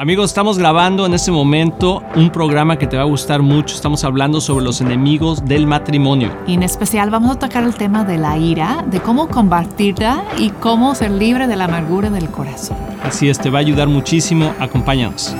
Amigos, estamos grabando en este momento un programa que te va a gustar mucho. Estamos hablando sobre los enemigos del matrimonio. Y en especial vamos a tocar el tema de la ira, de cómo combatirla y cómo ser libre de la amargura del corazón. Así es, te va a ayudar muchísimo. Acompáñanos.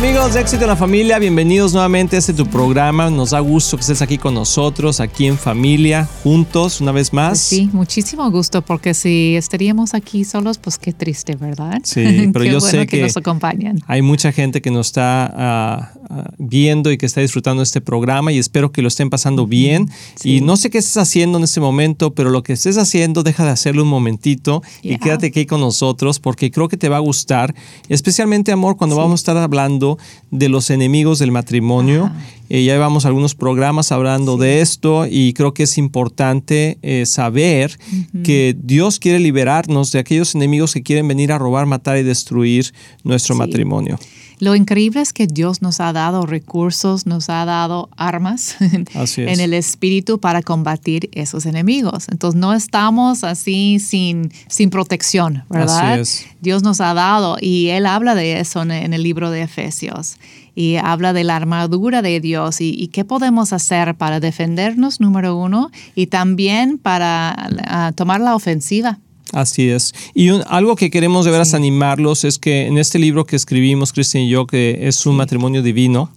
Amigos de Éxito en la Familia, bienvenidos nuevamente a este tu programa. Nos da gusto que estés aquí con nosotros, aquí en familia, juntos, una vez más. sí, muchísimo gusto, porque si estaríamos aquí solos, pues qué triste, ¿verdad? Sí, pero yo sé que, nos acompañan. hay mucha gente que nos está ah, ah, viendo y que está disfrutando este programa y espero que lo estén pasando bien. Y no sé qué estés haciendo en este momento, pero lo que estés haciendo, deja de hacerlo un momentito y quédate aquí con nosotros porque creo que te va a gustar, especialmente amor, cuando vamos a estar hablando de los enemigos del matrimonio. Eh, ya llevamos algunos programas hablando de esto y creo que es importante eh, saber que Dios quiere liberarnos de aquellos enemigos que quieren venir a robar, matar y destruir nuestro matrimonio. Lo increíble es que Dios nos ha dado recursos, nos ha dado armas en el espíritu para combatir esos enemigos. Entonces no estamos así sin, sin protección, ¿verdad? Dios nos ha dado y Él habla de eso en, el libro de Efesios y habla de la armadura de Dios y, qué podemos hacer para defendernos, número uno, y también para ah, tomar la ofensiva. Así es. Y algo que queremos de veras animarlos es que en este libro que escribimos, Cristian y yo, que es un matrimonio divino,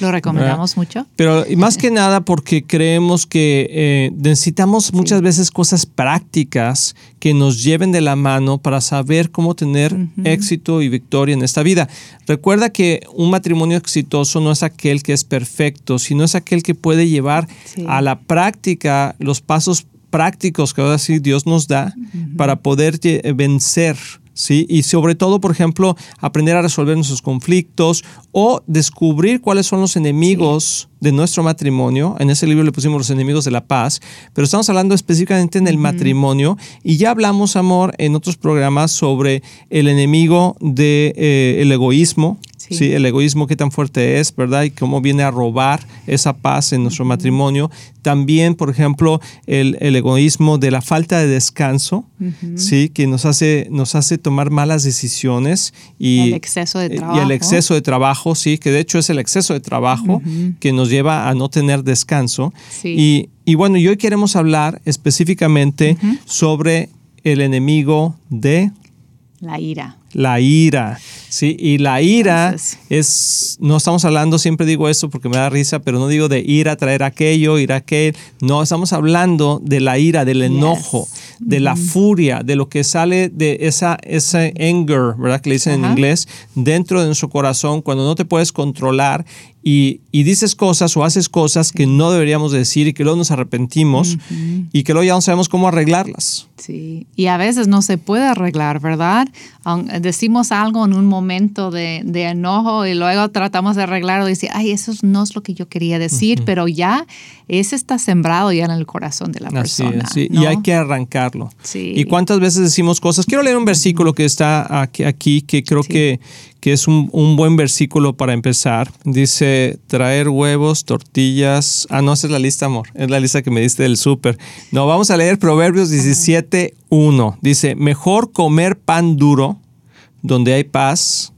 lo recomendamos mucho. Pero más que nada porque creemos que eh, necesitamos muchas veces cosas prácticas que nos lleven de la mano para saber cómo tener éxito y victoria en esta vida. Recuerda que un matrimonio exitoso no es aquel que es perfecto, sino es aquel que puede llevar a la práctica los pasos prácticos que ahora sí Dios nos da para poder vencer ¿sí? Y sobre todo, por ejemplo, aprender a resolver nuestros conflictos o descubrir cuáles son los enemigos de nuestro matrimonio. En ese libro le pusimos los enemigos de la paz, pero estamos hablando específicamente en el matrimonio y ya hablamos, amor, en otros programas sobre el enemigo del de, eh, el egoísmo, Sí. el egoísmo qué tan fuerte es, ¿verdad? Y cómo viene a robar esa paz en nuestro matrimonio. También, por ejemplo, el, egoísmo de la falta de descanso, ¿sí? Que nos hace, nos hace tomar malas decisiones. Y el exceso de trabajo. Y el exceso de trabajo, sí, que de hecho es el exceso de trabajo que nos lleva a no tener descanso. Y, y, bueno, y hoy queremos hablar específicamente sobre el enemigo de... La ira. La ira. Sí, y la ira es, no estamos hablando, siempre digo esto porque me da risa, pero no digo de ir a traer aquello, ir a aquel. No, estamos hablando de la ira, del enojo, de la furia, de lo que sale de esa, ese anger, ¿verdad? Que le dicen en inglés, dentro de nuestro corazón, cuando no te puedes controlar y, dices cosas o haces cosas que no deberíamos decir y que luego nos arrepentimos y que luego ya no sabemos cómo arreglarlas. Sí, y a veces no se puede arreglar, ¿verdad? Decimos algo en un momento de, enojo y luego tratamos de arreglarlo y decir, ay, eso no es lo que yo quería decir, pero ya ese está sembrado ya en el corazón de la persona. Sí, y hay que arrancarlo. Sí. ¿Y cuántas veces decimos cosas? Quiero leer un versículo que está aquí, aquí que creo que que es un, buen versículo para empezar. Dice, traer huevos, tortillas. Ah, no, esa es la lista, amor. Es la lista que me diste del súper. No, vamos a leer Proverbios 17, 1. Dice, mejor comer pan duro, donde hay paz,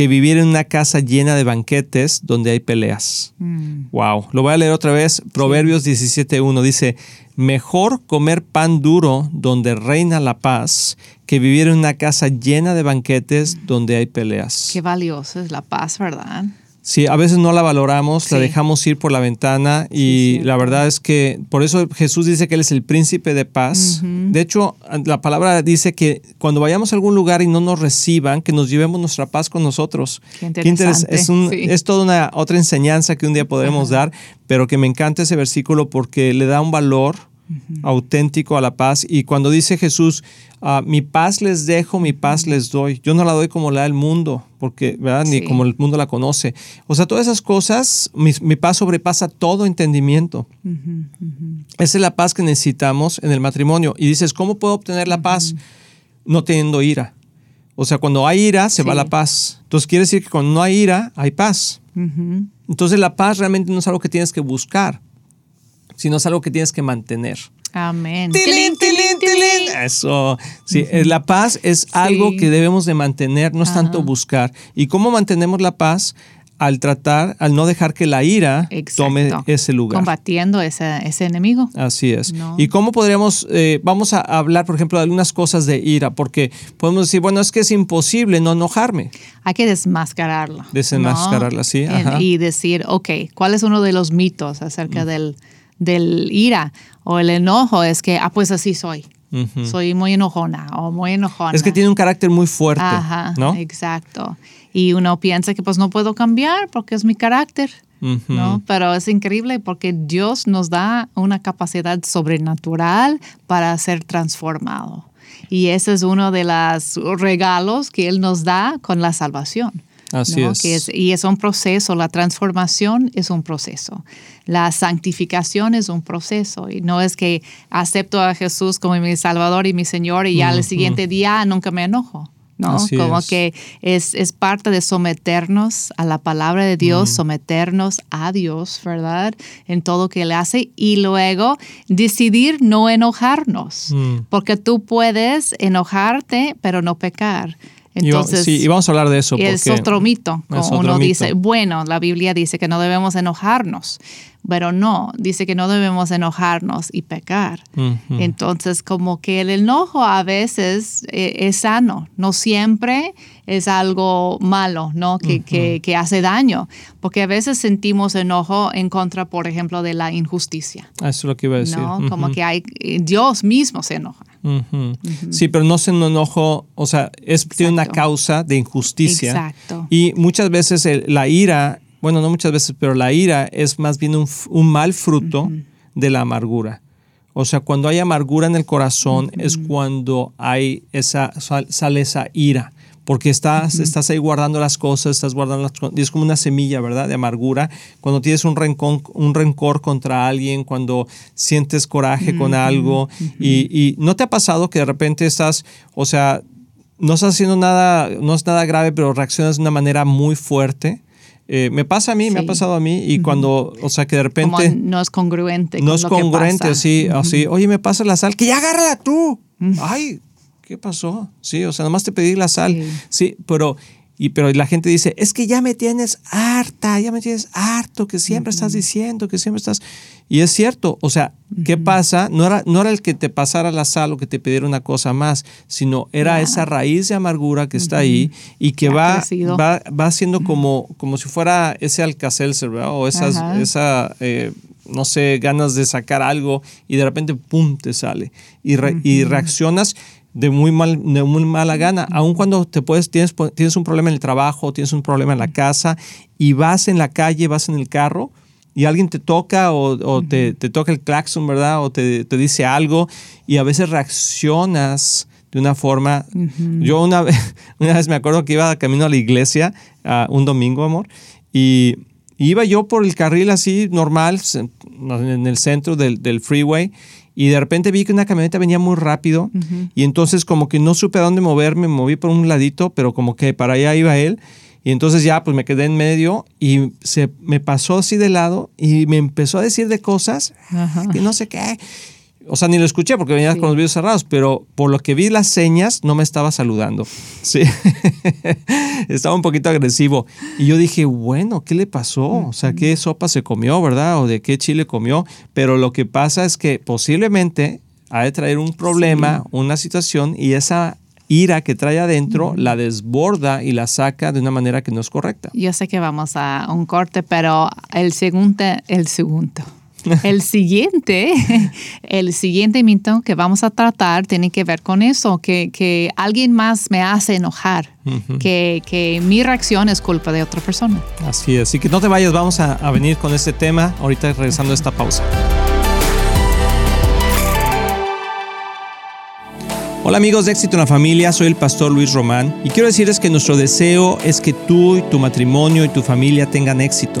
que vivir en una casa llena de banquetes donde hay peleas. Wow. Mm. Lo voy a leer otra vez. Proverbios 17.1 dice, mejor comer pan duro donde reina la paz que vivir en una casa llena de banquetes donde hay peleas. Qué valioso es la paz, ¿verdad? Sí, a veces no la valoramos, la dejamos ir por la ventana y la verdad es que por eso Jesús dice que Él es el príncipe de paz. De hecho, la palabra dice que cuando vayamos a algún lugar y no nos reciban, que nos llevemos nuestra paz con nosotros. Qué interesante. es, es, toda una otra enseñanza que un día podremos dar, pero que me encanta ese versículo porque le da un valor auténtico a la paz. Y cuando dice Jesús, ah, mi paz les dejo, mi paz les doy, yo no la doy como la da el mundo, porque, ¿verdad? Ni como el mundo la conoce. O sea, todas esas cosas, mi, paz sobrepasa todo entendimiento. Esa es la paz que necesitamos en el matrimonio. Y dices, ¿cómo puedo obtener la paz? No teniendo ira. O sea, cuando hay ira, se va la paz. Entonces quiere decir que cuando no hay ira, hay paz. Entonces la paz realmente no es algo que tienes que buscar sino es algo que tienes que mantener. Amén. ¡Tilín, tilín, tilín! Eso, sí, eh, la paz es algo que debemos de mantener, no es tanto buscar. ¿Y cómo mantenemos la paz? al tratar, al no dejar que la ira tome ese lugar. Combatiendo ese, ese enemigo. Así es. ¿Y cómo podríamos, eh, vamos a hablar, por ejemplo, de algunas cosas de ira? Porque podemos decir, bueno, es que es imposible no enojarme. Hay que desmascararlo. Desmascararla, sí. Y decir, ok, ¿cuál es uno de los mitos acerca mm. del, del ira o el enojo? Es que, ah, pues así soy. Soy muy enojona o muy enojona. Es que tiene un carácter muy fuerte, Ajá, ¿no? Exacto. Y uno piensa que pues no puedo cambiar porque es mi carácter. ¿no? Pero es increíble porque Dios nos da una capacidad sobrenatural para ser transformado. Y ese es uno de los regalos que Él nos da con la salvación. Así es. Y es un proceso, la transformación es un proceso, la santificación es un proceso. Y no es que acepto a Jesús como mi Salvador y mi Señor y ya al siguiente día nunca me enojo. ¿no? como que es, es, parte de someternos a la palabra de Dios, someternos a Dios, ¿verdad? En todo que Él hace y luego decidir no enojarnos, mm. porque tú puedes enojarte pero no pecar. Entonces, y, sí, y vamos a hablar de eso. Es otro mito. Como uno dice, bueno, la Biblia dice que no debemos enojarnos, pero no, dice que no debemos enojarnos y pecar. Entonces, como que el enojo a veces eh, es sano, no siempre es algo malo, ¿no? Que, que, hace daño, porque a veces sentimos enojo en contra, por ejemplo, de la injusticia. Eso es lo que iba a decir. ¿no? Como que hay, Dios mismo se enoja. Sí, pero no se enojo, o sea, es tiene una causa de injusticia. Exacto. Y muchas veces la ira, bueno, no muchas veces, pero la ira es más bien un, mal fruto de la amargura. O sea, cuando hay amargura en el corazón es cuando hay esa, sale esa ira porque estás, estás ahí guardando las cosas, estás guardando las cosas, y es como una semilla, ¿verdad? De amargura. Cuando tienes un rencor, un rencor contra alguien, cuando sientes coraje con algo, y, no te ha pasado que de repente estás, o sea, no estás haciendo nada, no es nada grave, pero reaccionas de una manera muy fuerte. Eh, me pasa a mí, me ha pasado a mí, y cuando, o sea, que de repente... no es congruente. No es congruente, así, así, oye, me pasa la sal, que ya agárrala tú. Ay, ¿qué pasó? Sí, o sea, nomás te pedí la sal. Sí, pero, y, pero la gente dice, es que ya me tienes harta, ya me tienes harto, que siempre estás diciendo, que siempre estás... Y es cierto, o sea, ¿qué pasa? No era, no era el que te pasara la sal o que te pidiera una cosa más, sino era esa raíz de amargura que está ahí y que va, va, va siendo como, como si fuera ese alcacelser, ¿verdad? O esas, esa... Eh, no sé, ganas de sacar algo y de repente, ¡pum!, te sale. Y, y reaccionas de muy, mal, de muy mala gana, aun cuando te puedes, tienes, tienes un problema en el trabajo, tienes un problema en la casa y vas en la calle, vas en el carro y alguien te toca o, te, toca el claxon, ¿verdad? O te, dice algo y a veces reaccionas de una forma. Yo una vez, una vez me acuerdo que iba camino a la iglesia un domingo, amor, y iba yo por el carril así normal, en el centro del, del freeway, y de repente vi que una camioneta venía muy rápido y entonces como que no supe a dónde moverme, me moví por un ladito, pero como que para allá iba él y entonces ya pues me quedé en medio y se me pasó así de lado y me empezó a decir de cosas que no sé qué o sea, ni lo escuché porque venía con los videos cerrados, pero por lo que vi las señas, no me estaba saludando. Sí. estaba un poquito agresivo. Y yo dije, bueno, ¿qué le pasó? O sea, ¿qué sopa se comió, verdad? ¿O de qué chile comió? Pero lo que pasa es que posiblemente ha de traer un problema, una situación, y esa ira que trae adentro la desborda y la saca de una manera que no es correcta. Yo sé que vamos a un corte, pero el segundo, el segundo el siguiente, el siguiente mito que vamos a tratar tiene que ver con eso, que, alguien más me hace enojar, que, mi reacción es culpa de otra persona. Así es, así que no te vayas, vamos a, a venir con este tema ahorita regresando a esta pausa. Hola amigos de Éxito en la Familia, soy el pastor Luis Román y quiero decirles que nuestro deseo es que tú y tu matrimonio y tu familia tengan éxito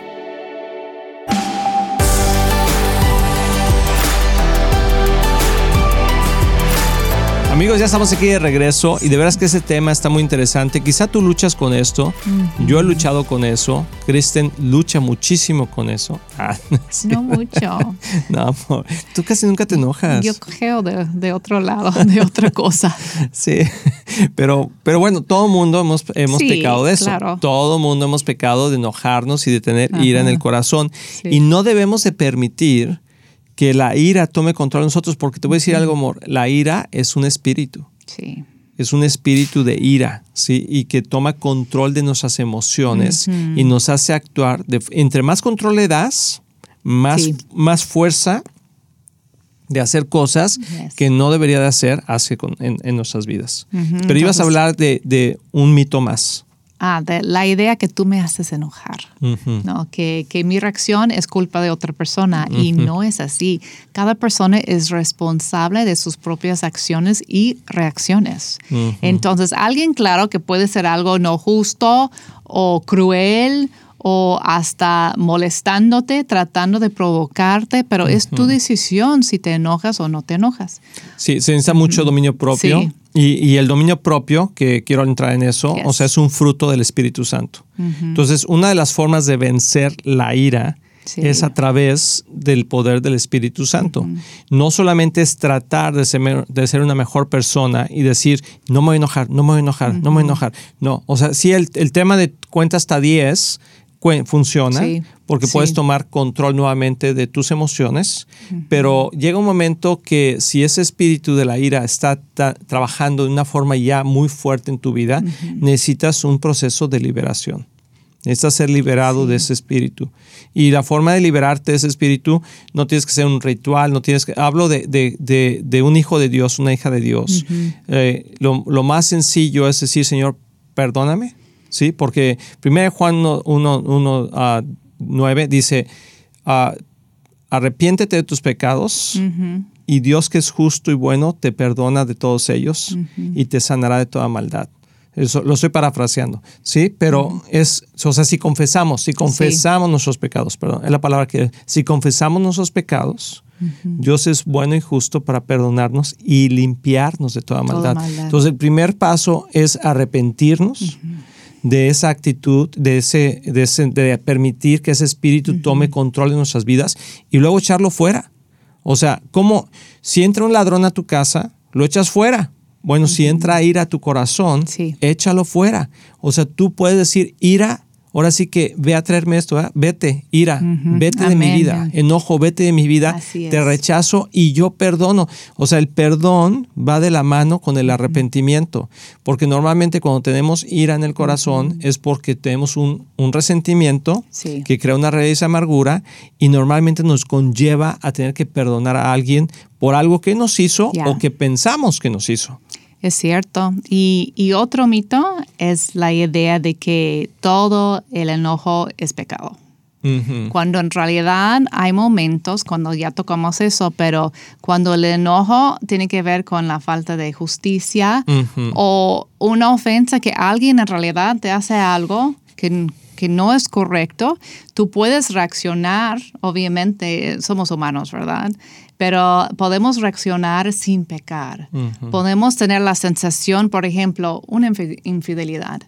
Amigos, ya estamos aquí de regreso y de veras que ese tema está muy interesante. Quizá tú luchas con esto, yo he luchado con eso, Kristen lucha muchísimo con eso. Ah, no mucho. no, tú casi nunca te enojas. Yo cogeo de, otro lado, de otra cosa. sí, pero, pero bueno, todo mundo hemos, hemos pecado de eso. Claro. Todo mundo hemos pecado de enojarnos y de tener ira en el corazón. Y no debemos de permitir que la ira tome control de nosotros, porque te voy a decir algo, amor, la ira es un espíritu. Sí. Es un espíritu de ira, ¿sí? Y que toma control de nuestras emociones y nos hace actuar. De, entre más control le das, más, más fuerza de hacer cosas que no debería de hacer hace en, nuestras vidas. Pero ibas a hablar de, de un mito más. Ah, de la idea que tú me haces enojar, ¿no? Que, que, mi reacción es culpa de otra persona y no es así. Cada persona es responsable de sus propias acciones y reacciones. Entonces, alguien claro que puede ser algo no justo o cruel o hasta molestándote, tratando de provocarte, pero es tu decisión si te enojas o no te enojas. Sí, se necesita mucho dominio propio. Y, el dominio propio, que quiero entrar en eso, o sea, es un fruto del Espíritu Santo. Entonces, una de las formas de vencer la ira es a través del poder del Espíritu Santo. No solamente es tratar de ser, de ser, una mejor persona y decir, no me voy a enojar, no me voy a enojar, no me voy a enojar. No, o sea, sí, el, el tema de cuenta hasta 10 funciona porque puedes tomar control nuevamente de tus emociones, pero llega un momento que si ese espíritu de la ira está trabajando de una forma ya muy fuerte en tu vida, necesitas un proceso de liberación. Necesitas ser liberado de ese espíritu. Y la forma de liberarte de ese espíritu no tienes que ser un ritual, no tienes que... Hablo de, de, de, un hijo de Dios, una hija de Dios. Eh, lo, lo, más sencillo es decir, Señor, perdóname, ¿sí? Porque 1 Juan 1, a 9 dice, uh, arrepiéntete de tus pecados y Dios que es justo y bueno te perdona de todos ellos y te sanará de toda maldad. Eso lo estoy parafraseando, ¿sí? Pero es, o sea, si confesamos, si confesamos nuestros pecados, perdón, es la palabra que, si confesamos nuestros pecados, Dios es bueno y justo para perdonarnos y limpiarnos de toda maldad. Entonces, el primer paso es arrepentirnos de esa actitud, de, ese, de, permitir que ese espíritu tome control de nuestras vidas y luego echarlo fuera. O sea, como si entra un ladrón a tu casa, lo echas fuera. Bueno, si entra ira a tu corazón, échalo fuera. O sea, tú puedes decir, ira ahora sí que ve a traerme esto, vete, ira, vete de mi vida, enojo, vete de mi vida, te rechazo y yo perdono. O sea, el perdón va de la mano con el arrepentimiento, porque normalmente cuando tenemos ira en el corazón es porque tenemos un, resentimiento que crea una raíz de amargura y normalmente nos conlleva a tener que perdonar a alguien por algo que nos hizo o que pensamos que nos hizo. Es cierto. Y, y, otro mito es la idea de que todo el enojo es pecado. Cuando en realidad hay momentos, cuando ya tocamos eso, pero cuando el enojo tiene que ver con la falta de justicia o una ofensa que alguien en realidad te hace algo que, que no es correcto, tú puedes reaccionar, obviamente somos humanos, ¿verdad? Pero podemos reaccionar sin pecar. Podemos tener la sensación, por ejemplo, una infidelidad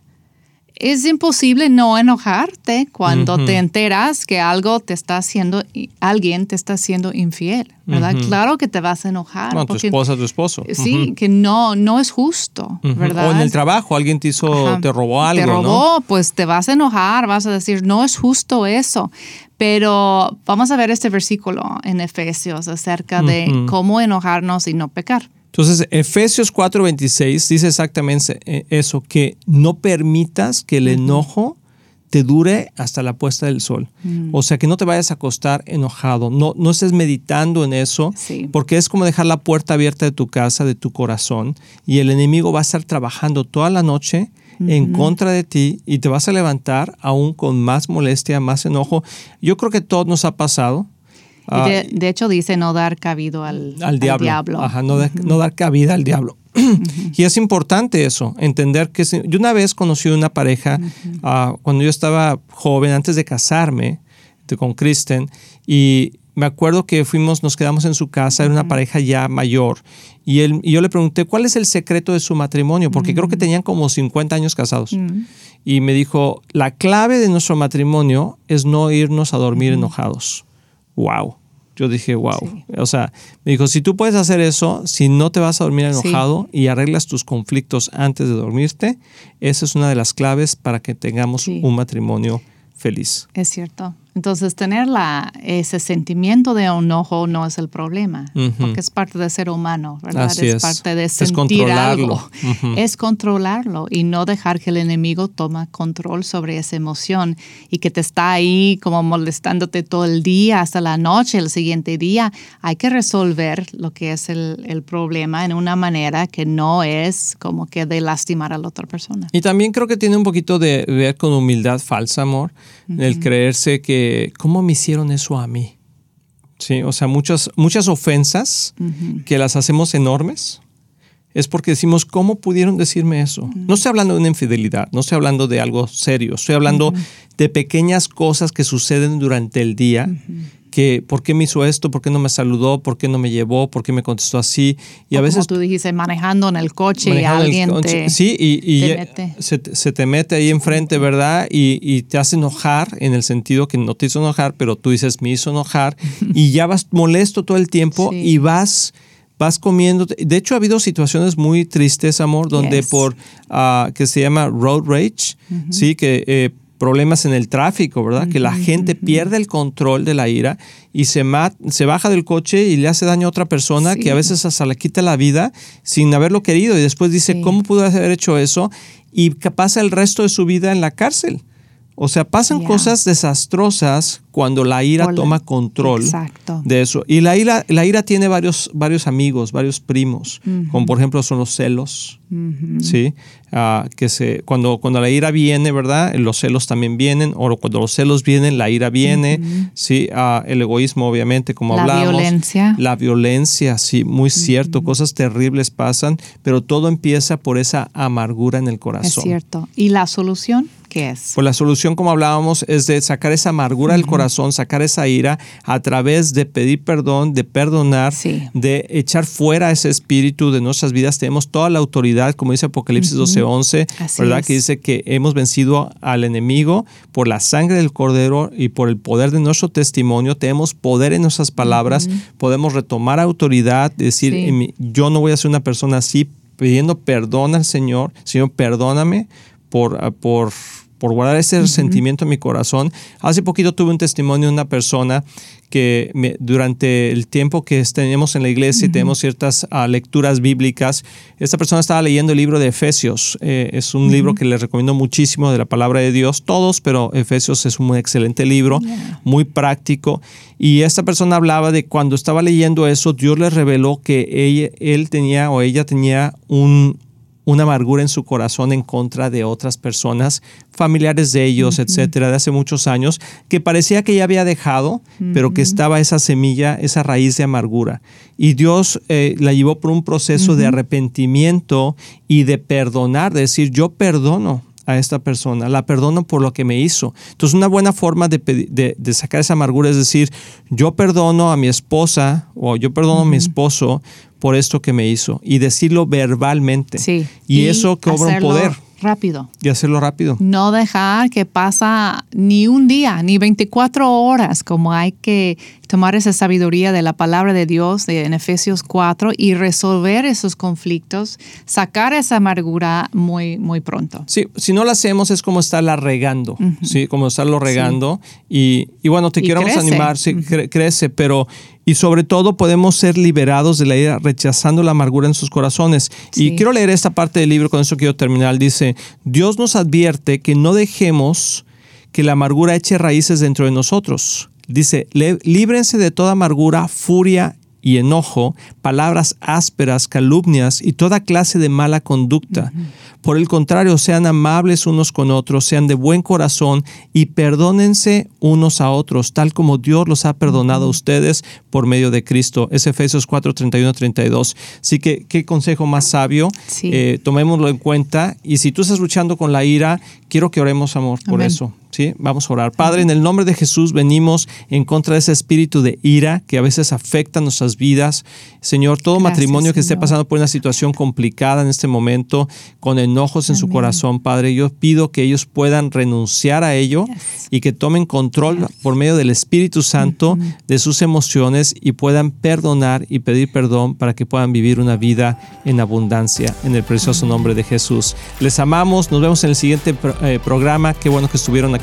es imposible no enojarte cuando te enteras que algo te está haciendo, alguien te está haciendo infiel, ¿verdad? Claro que te vas a enojar. No, tu esposa, tu esposo. Sí, que no, no es justo, ¿verdad? O en el trabajo, alguien te hizo, te robó algo, Te robó, pues te vas a enojar, vas a decir, no es justo eso. Pero vamos a ver este versículo en Efesios acerca de cómo enojarnos y no pecar. Entonces, Efesios 4:26 dice exactamente eso, que no permitas que el enojo te dure hasta la puesta del sol. Mm. O sea, que no te vayas a acostar enojado, no, no estés meditando en eso, porque es como dejar la puerta abierta de tu casa, de tu corazón, y el enemigo va a estar trabajando toda la noche en contra de ti y te vas a levantar aún con más molestia, más enojo. Yo creo que todo nos ha pasado. Ah, de, hecho dice no dar cabido al, diablo. Ajá, no, dar cabida al diablo. y es importante eso, entender que yo una vez conocí una pareja ah, cuando yo estaba joven, antes de casarme con Kristen, y me acuerdo que fuimos, nos quedamos en su casa, era una pareja ya mayor, y, él, y yo le pregunté cuál es el secreto de su matrimonio, porque creo que tenían como 50 años casados. Y me dijo, la clave de nuestro matrimonio es no irnos a dormir enojados wow. Yo dije, wow. O sea, me dijo, si tú puedes hacer eso, si no te vas a dormir enojado y arreglas tus conflictos antes de dormirte, esa es una de las claves para que tengamos un matrimonio feliz. Es cierto. Entonces, tener la, ese sentimiento de enojo no es el problema, porque es parte de ser humano, ¿verdad? es, parte de sentir es controlarlo. Es controlarlo y no dejar que el enemigo toma control sobre esa emoción y que te está ahí como molestándote todo el día hasta la noche, el siguiente día. Hay que resolver lo que es el, el problema en una manera que no es como que de lastimar a la otra persona. Y también creo que tiene un poquito de ver con humildad falsa, amor, el creerse que ¿cómo me hicieron eso a mí? Sí, o sea, muchas, muchas ofensas que las hacemos enormes es porque decimos, ¿cómo pudieron decirme eso? No estoy hablando de una infidelidad, no estoy hablando de algo serio, estoy hablando de pequeñas cosas que suceden durante el día que por qué me hizo esto, por qué no me saludó, por qué no me llevó, por qué me contestó así. Y a veces como tú dijiste, manejando en el coche y alguien te, sí, y, Se, te mete ahí enfrente, ¿verdad? Y, te hace enojar en el sentido que no te hizo enojar, pero tú dices, me hizo enojar y ya vas molesto todo el tiempo y vas vas comiendo. De hecho, ha habido situaciones muy tristes, amor, donde por, uh, que se llama road rage, ¿sí? Que eh, problemas en el tráfico, ¿verdad? que la gente pierde el control de la ira y se, se baja del coche y le hace daño a otra persona que a veces hasta le quita la vida sin haberlo querido y después dice, ¿cómo pudo haber hecho eso? Y pasa el resto de su vida en la cárcel. O sea, pasan cosas desastrosas cuando la ira toma control de eso. Y la ira, la ira tiene varios, varios amigos, varios primos, como por ejemplo son los celos, ¿sí? Ah, que se, cuando, cuando la ira viene, ¿verdad? Los celos también vienen, o cuando los celos vienen, la ira viene, ¿sí? Ah, el egoísmo, obviamente, como hablamos. La violencia. La violencia, sí, muy cierto, cosas terribles pasan, pero todo empieza por esa amargura en el corazón. Es cierto. ¿Y la solución? ¿Qué es? Pues la solución, como hablábamos, es de sacar esa amargura del corazón, sacar esa ira a través de pedir perdón, de perdonar, de echar fuera ese espíritu de nuestras vidas. Tenemos toda la autoridad, como dice Apocalipsis 12:11, ¿verdad? Que dice que hemos vencido al enemigo por la sangre del cordero y por el poder de nuestro testimonio. Tenemos poder en nuestras palabras, podemos retomar autoridad, decir, yo no voy a ser una persona así, pidiendo perdón al Señor, Señor, perdóname por, por por guardar ese resentimiento en mi corazón. Hace poquito tuve un testimonio de una persona que durante el tiempo que tenemos en la iglesia y tenemos ciertas ah, lecturas bíblicas, esta persona estaba leyendo el libro de Efesios. Eh, es un libro que les recomiendo muchísimo de la palabra de Dios, todos, pero Efesios es un excelente libro, muy práctico. Y esta persona hablaba de cuando estaba leyendo eso, Dios le reveló que ella, él tenía o ella tenía un, una amargura en su corazón en contra de otras personas, familiares de ellos, etcétera, de hace muchos años, que parecía que ya había dejado, pero que estaba esa semilla, esa raíz de amargura. Y Dios eh, la llevó por un proceso de arrepentimiento y de perdonar, de decir, yo perdono a esta persona, la perdono por lo que me hizo. Entonces, una buena forma de, sacar esa amargura es decir, yo perdono a mi esposa o yo perdono a mi esposo por esto que me hizo y decirlo verbalmente. Sí. Y, eso cobra un poder rápido. Y hacerlo rápido. No dejar que pasa ni un día, ni 24 horas, como hay que tomar esa sabiduría de la palabra de Dios de, en Efesios 4 y resolver esos conflictos, sacar esa amargura muy, muy pronto. Sí, si no lo hacemos es como estarla regando, ¿sí? Como estarlo regando. Y, y, bueno, te quiero animar, sí, crece, pero y sobre todo podemos ser liberados de la ira rechazando la amargura en sus corazones. Y quiero leer esta parte del libro, con eso quiero terminar. Dice, Dios nos advierte que no dejemos que la amargura eche raíces dentro de nosotros. Dice, líbrense de toda amargura, furia y enojo, palabras ásperas, calumnias y toda clase de mala conducta. Por el contrario, sean amables unos con otros, sean de buen corazón y perdónense unos a otros, tal como Dios los ha perdonado a ustedes por medio de Cristo. Es Efesios 4, 31, 32. Así que, qué consejo más sabio. Eh, tomémoslo en cuenta. Y si tú estás luchando con la ira, quiero que oremos, amor, por eso. ¿Sí? Vamos a orar. Padre, en el nombre de Jesús venimos en contra de ese espíritu de ira que a veces afecta nuestras vidas. Señor, todo matrimonio que esté pasando por una situación complicada en este momento, con enojos en su corazón, Padre, yo pido que ellos puedan renunciar a ello y que tomen control por medio del Espíritu Santo de sus emociones y puedan perdonar y pedir perdón para que puedan vivir una vida en abundancia en el precioso nombre de Jesús. Les amamos, nos vemos en el siguiente eh, programa. Qué bueno que estuvieron aquí